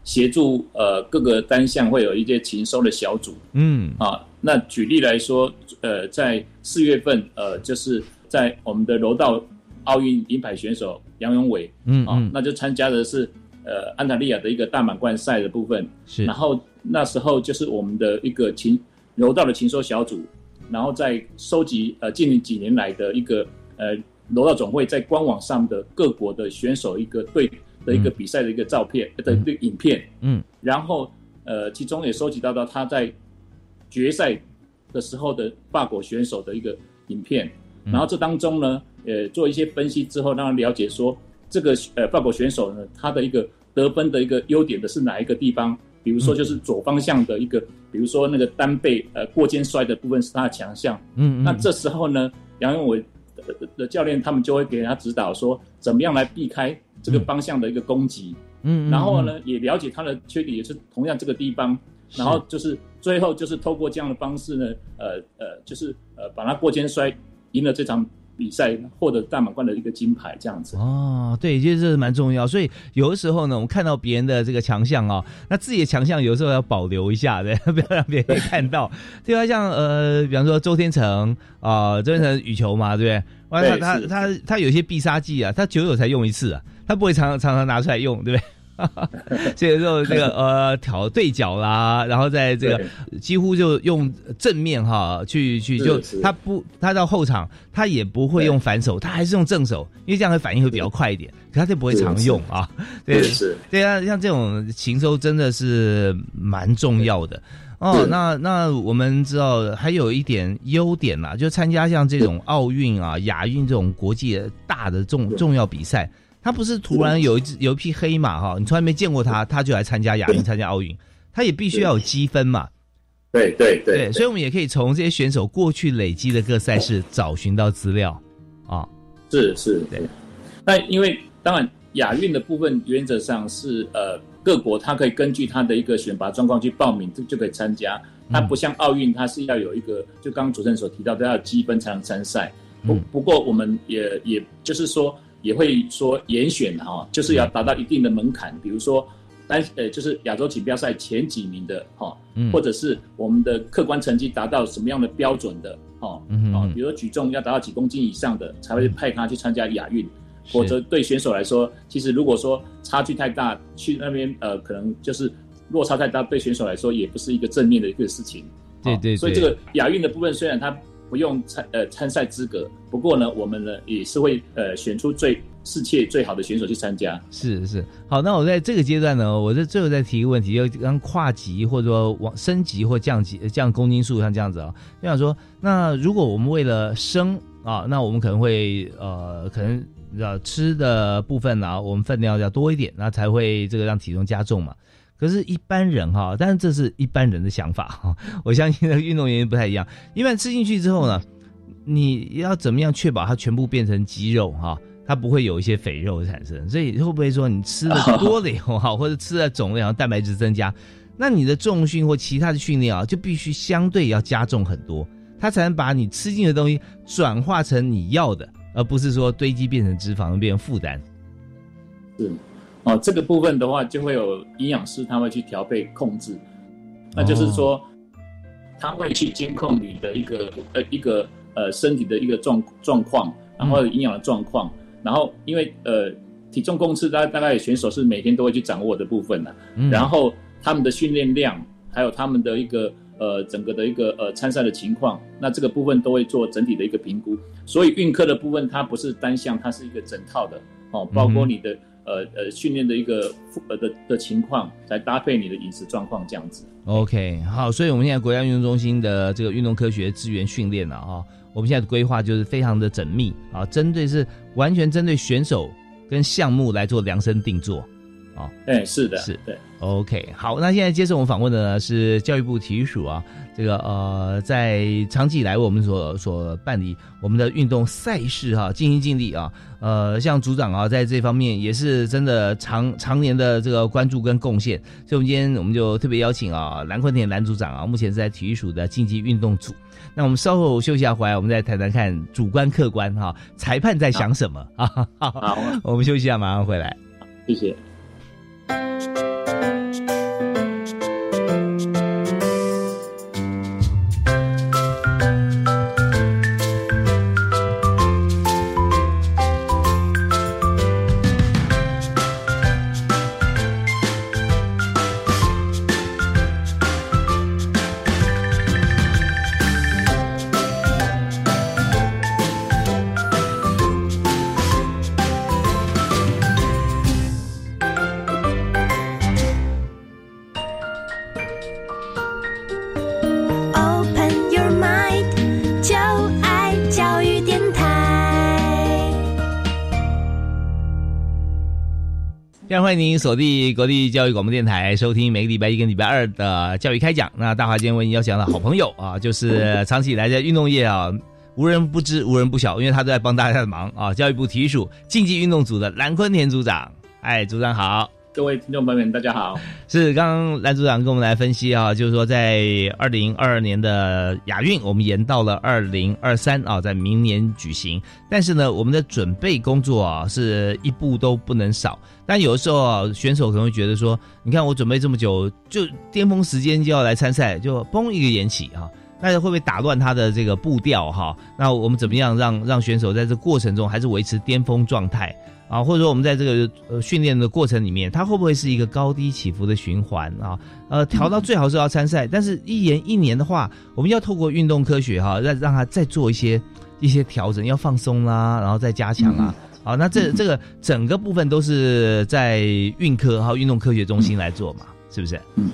协助呃各个单项会有一些勤收的小组，嗯。啊，那举例来说，呃，在四月份呃，就是在我们的柔道奥运银牌选手杨永伟，嗯啊，那就参加的是呃安塔利亚的一个大满贯赛的部分，是，然后那时候就是我们的一个勤柔道的勤收小组，然后在收集呃近几年来的一个呃。柔道总会在官网上的各国的选手一个对的一个比赛的一个照片的一个影片，嗯，然后呃，其中也收集到到他在决赛的时候的法国选手的一个影片，然后这当中呢，呃，做一些分析之后，让他了解说这个呃法国选手呢，他的一个得分的一个优点的是哪一个地方。比如说就是左方向的一个，比如说那个单背呃过肩摔的部分是他的强项。嗯，那这时候呢，杨永伟的教练他们就会给他指导说，怎么样来避开这个方向的一个攻击。嗯，然后呢，也了解他的缺点，也是同样这个地方。然后就是最后就是透过这样的方式呢，呃呃，就是呃把他过肩摔赢了这场比赛，获得大满贯的一个金牌，这样子。哦，对，其实这是蛮重要。所以有的时候呢，我们看到别人的这个强项哦，那自己的强项有时候要保留一下的，不要让别人看到。对啊，像呃，比方说周天成啊，周天成羽球嘛，对不对？哇，他他他他有些必杀技啊，他久久才用一次啊，他不会常常常拿出来用，对不对？所以说这个 呃挑对角啦，然后在这个几乎就用正面哈去去就他不他到后场他也不会用反手，他还是用正手，因为这样的反应会比较快一点，可他就不会常用啊。对是，对啊，像这种禽收真的是蛮重要的哦。那那我们知道还有一点优点啦，就参加像这种奥运啊、亚运这种国际大的重重要比赛。他不是突然有一只有一匹黑马哈，你从来没见过他，他就来参加亚运、参加奥运，他也必须要有积分嘛。对对对，所以我们也可以从这些选手过去累积的各赛事找寻到资料啊。是是，对。那因为当然亚运的部分原则上是呃各国他可以根据他的一个选拔状况去报名就就可以参加，它不像奥运，它是要有一个就刚刚主持人所提到都要积分才能参赛。不不过我们也也就是说。也会说严选哈，就是要达到一定的门槛，比如说单呃，就是亚洲锦标赛前几名的哈，或者是我们的客观成绩达到什么样的标准的哈，啊，比如说举重要达到几公斤以上的才会派他去参加亚运，否则对选手来说，其实如果说差距太大，去那边呃，可能就是落差太大，对选手来说也不是一个正面的一个事情。对对，所以这个亚运的部分虽然它。不用参呃参赛资格，不过呢，我们呢也是会呃选出最世界最好的选手去参加。是是，好，那我在这个阶段呢，我在最后再提一个问题，就刚跨级或者说往升级或降级降公斤数，像这样子啊，就想说，那如果我们为了升啊，那我们可能会呃可能要吃的部分呢，我们分量要多一点，那才会这个让体重加重嘛。可是，一般人哈，但是这是一般人的想法哈。我相信个运动员不太一样。一般吃进去之后呢，你要怎么样确保它全部变成肌肉哈？它不会有一些肥肉产生。所以会不会说你吃的多了以后哈，或者吃的肿了，然后蛋白质增加，那你的重训或其他的训练啊，就必须相对要加重很多，它才能把你吃进的东西转化成你要的，而不是说堆积变成脂肪变成负担。是。哦，这个部分的话，就会有营养师他会去调配控制，那就是说，他会去监控你的一个呃一个呃身体的一个状状况，然后营养的状况，然后因为呃体重控制大大概选手是每天都会去掌握的部分呢，然后他们的训练量，还有他们的一个呃整个的一个呃参赛的情况，那这个部分都会做整体的一个评估，所以运科的部分它不是单项，它是一个整套的。哦，包括你的。呃呃，训练的一个呃的的情况，来搭配你的饮食状况这样子。OK，好，所以我们现在国家运动中心的这个运动科学资源训练了哈，我们现在的规划就是非常的缜密啊，针对是完全针对选手跟项目来做量身定做。啊，哎，是的，是。对，OK，好，那现在接受我们访问的呢是教育部体育署啊，这个呃，在长期以来我们所所办理我们的运动赛事哈，尽心尽力啊，呃，像组长啊，在这方面也是真的常常年的这个关注跟贡献，所以我们今天我们就特别邀请啊，蓝坤田蓝组长啊，目前是在体育署的竞技运动组，那我们稍后休息下回来，我们再谈谈看主观客观哈，裁判在想什么啊？好，我们休息一下，马上回来，谢谢。Thank you. 欢迎您锁定国立教育广播电台，收听每个礼拜一跟礼拜二的教育开讲。那大华今天为您邀请的好朋友啊，就是长期以来在运动业啊无人不知、无人不晓，因为他都在帮大家的忙啊。教育部体育署竞技运动组的蓝坤田组长，哎，组长好。各位听众朋友们，大家好。是刚刚蓝组长跟我们来分析啊，就是说在二零二二年的亚运，我们延到了二零二三啊，在明年举行。但是呢，我们的准备工作啊，是一步都不能少。但有的时候啊，选手可能会觉得说，你看我准备这么久，就巅峰时间就要来参赛，就嘣一个延期啊，那会不会打乱他的这个步调哈？那我们怎么样让让选手在这过程中还是维持巅峰状态？啊，或者说我们在这个呃训练的过程里面，它会不会是一个高低起伏的循环啊？呃，调到最好是要参赛，但是一延一年的话，我们要透过运动科学哈，让让他再做一些一些调整，要放松啦，然后再加强啊。好，那这这个整个部分都是在运科还有运动科学中心来做嘛，是不是？嗯，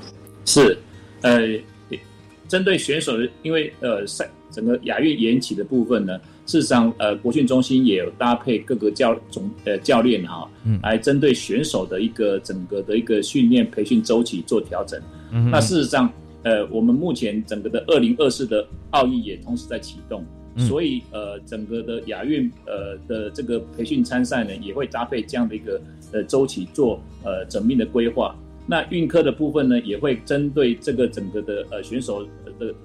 是，呃，针对选手的，因为呃赛整个亚运延期的部分呢。事实上，呃，国训中心也有搭配各个教总呃教练哈，来针对选手的一个整个的一个训练培训周期做调整。那事实上，呃，我们目前整个的二零二四的奥运也同时在启动，所以呃，整个的亚运呃的这个培训参赛呢，也会搭配这样的一个呃周期做呃缜密的规划。那运科的部分呢，也会针对这个整个的呃选手的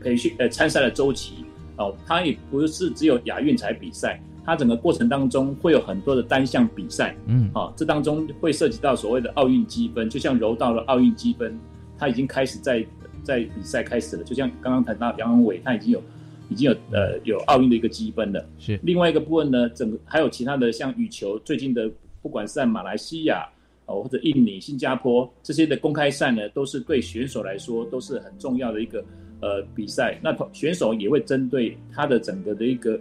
培训呃参赛的周期。哦，它也不是只有亚运才比赛，它整个过程当中会有很多的单项比赛，嗯，好，这当中会涉及到所谓的奥运积分，就像柔道的奥运积分，它已经开始在在比赛开始了，就像刚刚谈到杨文伟，他已经有已经有呃有奥运的一个积分了，是另外一个部分呢，整个还有其他的像羽球，最近的不管是在马来西亚哦或者印尼、新加坡这些的公开赛呢，都是对选手来说都是很重要的一个。呃，比赛那选手也会针对他的整个的一个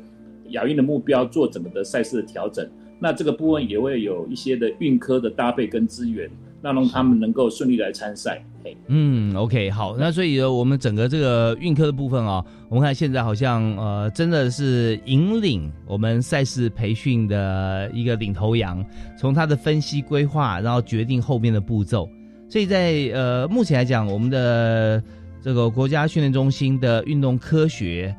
亚运的目标做整个的赛事的调整。那这个部分也会有一些的运科的搭配跟资源，那让他们能够顺利来参赛。嗯，OK，好。那所以呢我们整个这个运科的部分啊，我们看现在好像呃，真的是引领我们赛事培训的一个领头羊，从他的分析规划，然后决定后面的步骤。所以在呃目前来讲，我们的这个国家训练中心的运动科学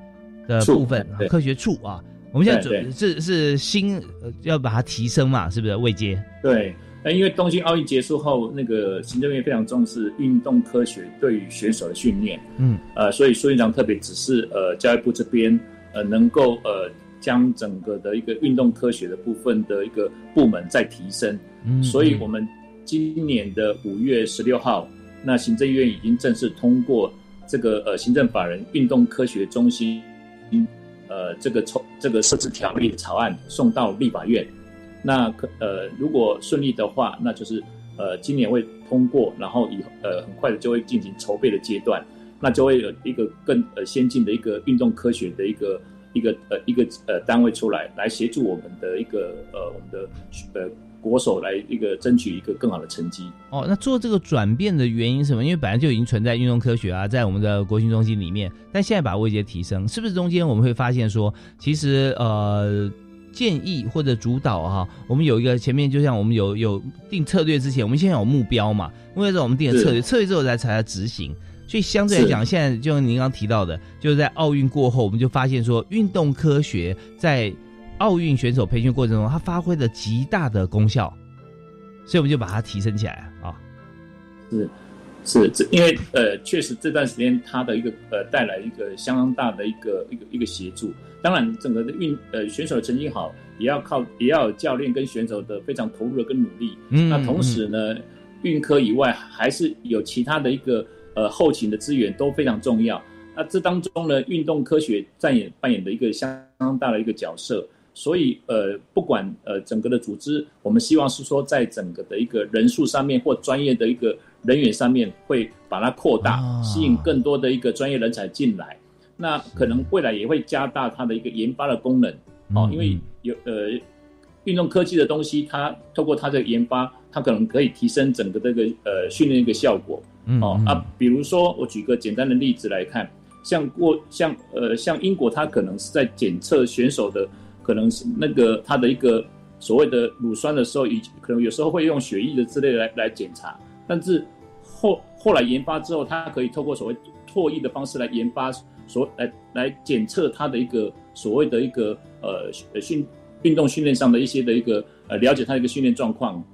的部分，科学处啊，我们现在准是是新要把它提升嘛，是不是？未接？对，那因为东京奥运结束后，那个行政院非常重视运动科学对于选手的训练，嗯，呃，所以苏院长特别指示呃教育部这边呃能够呃将整个的一个运动科学的部分的一个部门再提升，嗯，所以我们今年的五月十六号。那行政院已经正式通过这个呃行政法人运动科学中心，呃这个筹这个设置条例的草案送到立法院。那可呃如果顺利的话，那就是呃今年会通过，然后以呃很快的就会进行筹备的阶段，那就会有一个更呃先进的一个运动科学的一个一个呃一个呃单位出来，来协助我们的一个呃我们的呃。国手来一个争取一个更好的成绩哦。那做这个转变的原因是什么？因为本来就已经存在运动科学啊，在我们的国训中心里面，但现在把位阶提升，是不是中间我们会发现说，其实呃建议或者主导哈，我们有一个前面就像我们有有定策略之前，我们先有目标嘛，目标之后我们定了策略，策略之后才才来执行。所以相对来讲，现在就像您刚提到的，就是在奥运过后，我们就发现说，运动科学在。奥运选手培训过程中，他发挥了极大的功效，所以我们就把它提升起来啊。是是，这因为呃，确实这段时间他的一个呃带来一个相当大的一个一个一个协助。当然，整个的运呃选手的成绩好，也要靠也要有教练跟选手的非常投入的跟努力。嗯。那同时呢，运科以外还是有其他的一个呃后勤的资源都非常重要。那这当中呢，运动科学扮演扮演的一个相当大的一个角色。所以，呃，不管呃整个的组织，我们希望是说，在整个的一个人数上面或专业的一个人员上面，会把它扩大，吸引更多的一个专业人才进来。那可能未来也会加大它的一个研发的功能，哦，因为有呃运动科技的东西，它透过它的研发，它可能可以提升整个这个呃训练一个效果。哦啊，比如说我举个简单的例子来看，像过像呃像英国，它可能是在检测选手的。可能是那个他的一个所谓的乳酸的时候，以可能有时候会用血液的之类来来检查，但是后后来研发之后，它可以透过所谓唾液的方式来研发，所来来检测他的一个所谓的一个呃训运动训练上的一些的一个呃了解他的一个训练状况。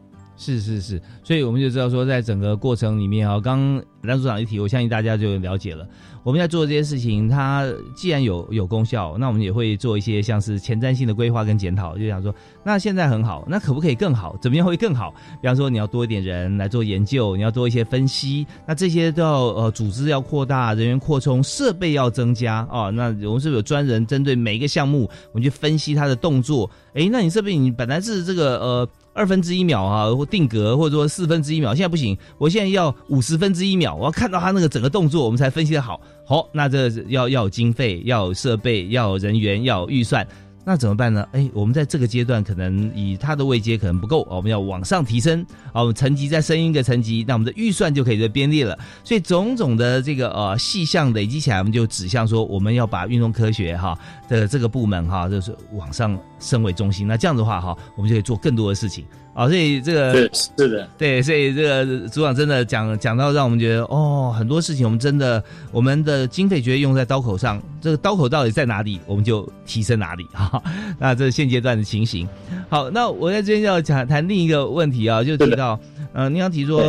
是是是，所以我们就知道说，在整个过程里面啊，刚蓝组长一提，我相信大家就了解了。我们在做这些事情，它既然有有功效，那我们也会做一些像是前瞻性的规划跟检讨，就想说，那现在很好，那可不可以更好？怎么样会更好？比方说，你要多一点人来做研究，你要多一些分析，那这些都要呃，组织要扩大，人员扩充，设备要增加哦。那我们是不是有专人针对每一个项目，我们去分析他的动作？哎，那你设备你本来是这个呃。二分之一秒啊，或定格，或者说四分之一秒，现在不行，我现在要五十分之一秒，我要看到他那个整个动作，我们才分析的好。好，那这要要经费，要设备，要人员，要预算。那怎么办呢？哎，我们在这个阶段可能以他的位阶可能不够我们要往上提升啊，我们层级再升一个层级，那我们的预算就可以在编列了。所以种种的这个呃细项累积起来，我们就指向说我们要把运动科学哈的这个部门哈就是往上升为中心。那这样的话哈，我们就可以做更多的事情。啊，所以这个是的，对，所以这个组长真的讲讲到，让我们觉得哦，很多事情我们真的我们的经费绝对用在刀口上，这个刀口到底在哪里，我们就提升哪里哈。那这是现阶段的情形。好，那我在这边要讲谈另一个问题啊，就提到，呃，您刚提说，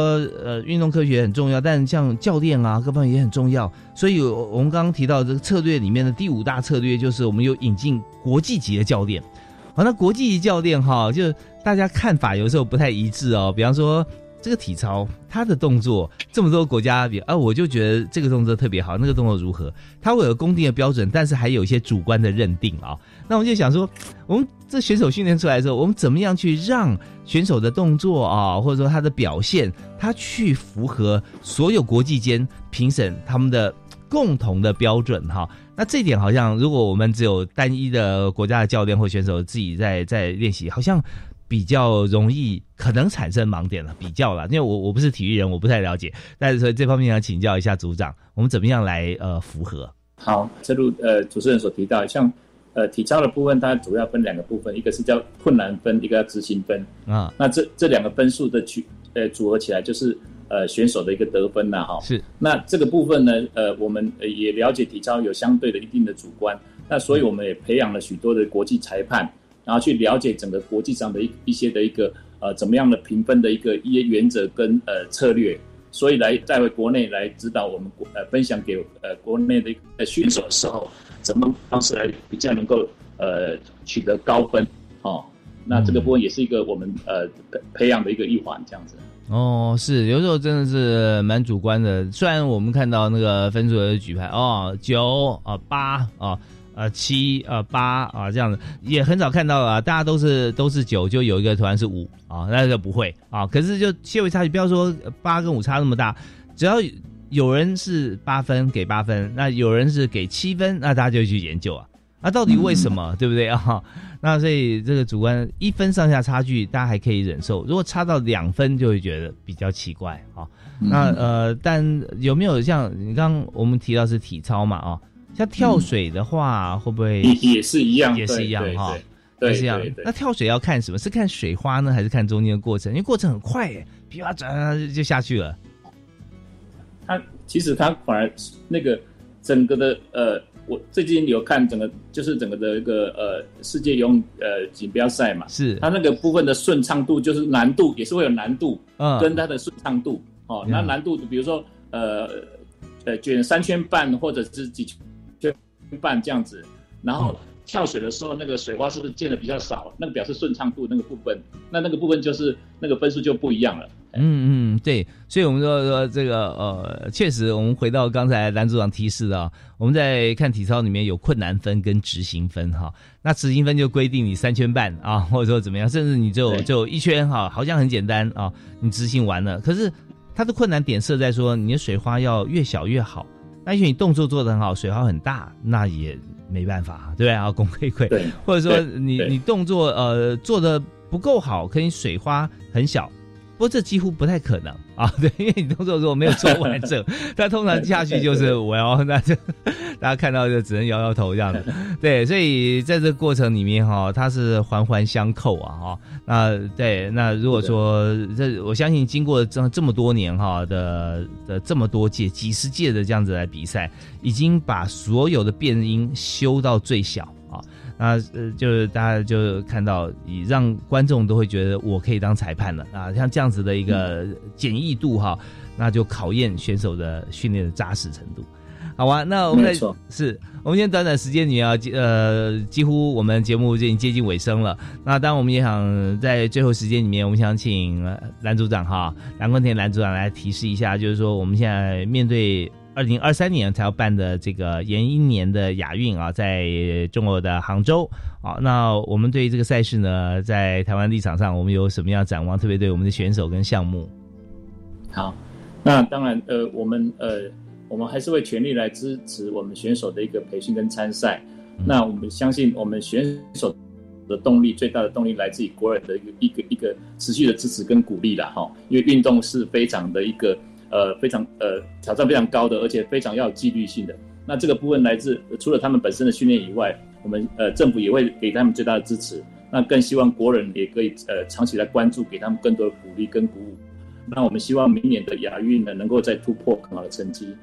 呃，运动科学很重要，但像教练啊，各方面也很重要。所以我们刚刚提到这个策略里面的第五大策略，就是我们有引进国际级的教练。好，那国际教练哈，就大家看法有时候不太一致哦。比方说，这个体操，他的动作这么多国家比啊，我就觉得这个动作特别好，那个动作如何？他会有公定的标准，但是还有一些主观的认定啊。那我们就想说，我们这选手训练出来的时候，我们怎么样去让选手的动作啊，或者说他的表现，他去符合所有国际间评审他们的共同的标准哈？那这点好像，如果我们只有单一的国家的教练或选手自己在在练习，好像比较容易可能产生盲点了。比较了，因为我我不是体育人，我不太了解。但是所以这方面想请教一下组长，我们怎么样来呃符合？好，正如呃主持人所提到，像呃体操的部分，它主要分两个部分，一个是叫困难分，一个叫执行分啊。那这这两个分数的取呃组合起来就是。呃，选手的一个得分呐，哈，是。那这个部分呢，呃，我们也了解体操有相对的一定的主观，那所以我们也培养了许多的国际裁判，然后去了解整个国际上的一一些的一个呃怎么样的评分的一个一些原则跟呃策略，所以来带回国内来指导我们国呃分享给呃国内的呃选手的时候，怎么方式来比较能够呃取得高分哦。那这个部分也是一个我们呃培养的一个一环，这样子。哦，是有时候真的是蛮主观的。虽然我们看到那个分数的举牌，哦，九啊八啊啊七啊八啊这样子，也很少看到啊，大家都是都是九，就有一个团是五啊，那就不会啊。可是就些微差距，不要说八跟五差那么大，只要有人是八分给八分，那有人是给七分，那大家就去研究啊。那到底为什么，对不对啊？那所以这个主观一分上下差距，大家还可以忍受；如果差到两分，就会觉得比较奇怪啊。那呃，但有没有像你刚刚我们提到是体操嘛？啊，像跳水的话，会不会也是一样？也是一样哈，也是一样。那跳水要看什么？是看水花呢，还是看中间的过程？因为过程很快，噼啪转就下去了。它其实它反而那个整个的呃。我最近有看整个，就是整个的一个呃世界游泳呃锦标赛嘛，是。它那个部分的顺畅度，就是难度也是会有难度，嗯，跟它的顺畅度。哦，那难度比如说呃呃卷三圈半或者是几圈半这样子，然后跳水的时候那个水花是不是溅的比较少，那个表示顺畅度那个部分，那那个部分就是那个分数就不一样了。嗯嗯，对，所以我们说说这个呃，确实，我们回到刚才蓝组长提示的，我们在看体操里面有困难分跟执行分哈。那执行分就规定你三圈半啊，或者说怎么样，甚至你就就一圈哈，好像很简单啊，你执行完了。可是它的困难点设在说，你的水花要越小越好。那因为你动作做得很好，水花很大，那也没办法，对不对啊？功亏亏。或者说你你动作呃做的不够好，可以水花很小。过这几乎不太可能啊，对，因为你动作如果没有做完 整，他通常下去就是我要，那就大家看到就只能摇摇头这样子。对，所以在这过程里面哈，它是环环相扣啊哈。那对，那如果说这，我相信经过这这么多年哈的的这么多届、几十届的这样子来比赛，已经把所有的变音修到最小。那呃，就是大家就看到，以让观众都会觉得我可以当裁判了啊，像这样子的一个简易度哈，那就考验选手的训练的扎实程度。好啊，那我们在是，我们今天短短时间里啊，呃，几乎我们节目已经接近尾声了。那当然，我们也想在最后时间里面，我们想请蓝组长哈，蓝坤田蓝组长来提示一下，就是说我们现在面对。二零二三年才要办的这个延一年的亚运啊，在中国的杭州啊，那我们对于这个赛事呢，在台湾立场上，我们有什么样展望？特别对我们的选手跟项目。好，那当然，呃，我们呃，我们还是会全力来支持我们选手的一个培训跟参赛。那我们相信，我们选手的动力最大的动力来自于国人的一个一个一个持续的支持跟鼓励了哈，因为运动是非常的一个。呃，非常呃挑战非常高的，而且非常要有纪律性的。那这个部分来自除了他们本身的训练以外，我们呃政府也会给他们最大的支持。那更希望国人也可以呃长期来关注，给他们更多的鼓励跟鼓舞。那我们希望明年的亚运呢，能够再突破更好的成绩。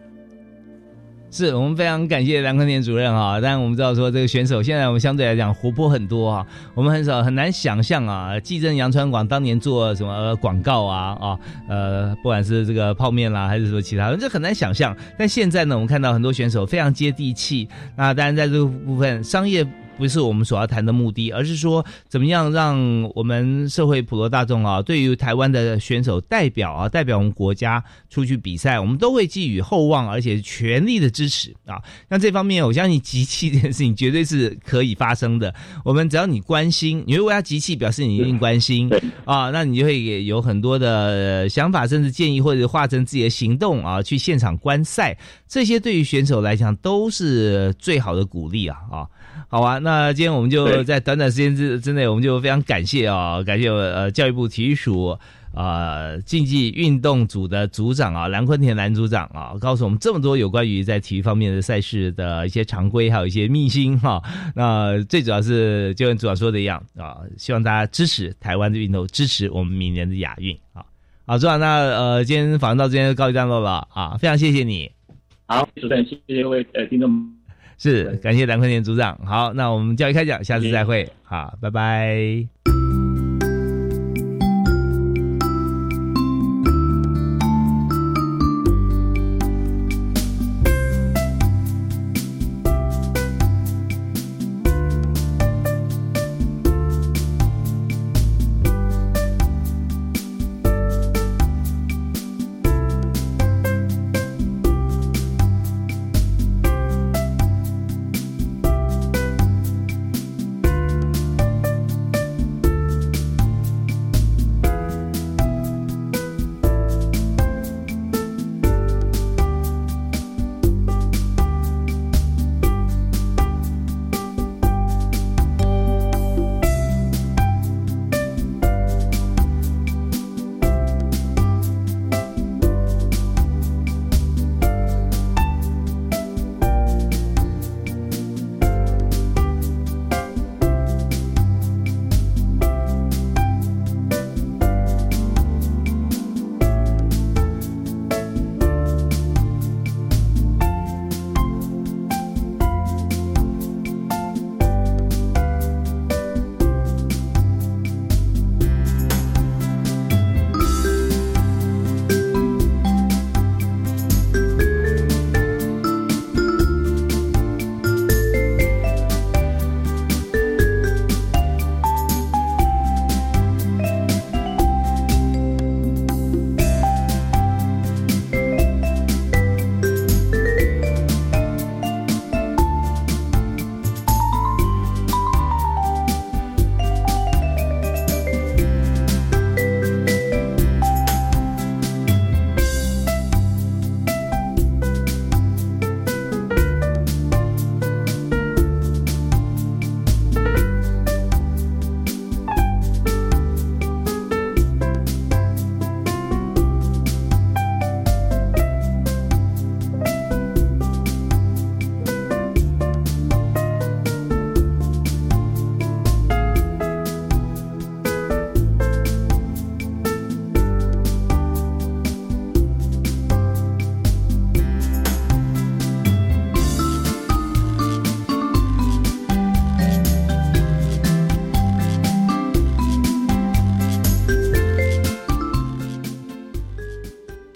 是我们非常感谢梁坤田主任啊！但我们知道说这个选手现在我们相对来讲活泼很多啊，我们很少很难想象啊，继正杨川广当年做什么广告啊啊呃，不管是这个泡面啦，还是说其他，这很难想象。但现在呢，我们看到很多选手非常接地气。那当然在这个部分商业。不是我们所要谈的目的，而是说怎么样让我们社会普罗大众啊，对于台湾的选手代表啊，代表我们国家出去比赛，我们都会寄予厚望，而且全力的支持啊。那这方面，我相信集气这件事情绝对是可以发生的。我们只要你关心，你如果要集气，表示你一定关心啊，那你就会有很多的想法，甚至建议，或者化成自己的行动啊，去现场观赛。这些对于选手来讲都是最好的鼓励啊啊。好啊，那今天我们就在短短时间之之内，我们就非常感谢啊，感谢呃教育部体育署啊竞技运动组的组长啊蓝坤田蓝组长啊，告诉我们这么多有关于在体育方面的赛事的一些常规，还有一些秘辛哈。那最主要是就跟组长说的一样啊，希望大家支持台湾的运动，支持我们明年的亚运啊。好，组长，那呃今天访问到这边告一段落了啊，非常谢谢你。好，主持人，谢谢各位呃听众。是，感谢蓝坤年组长。好，那我们教育开讲，下次再会。好，拜拜。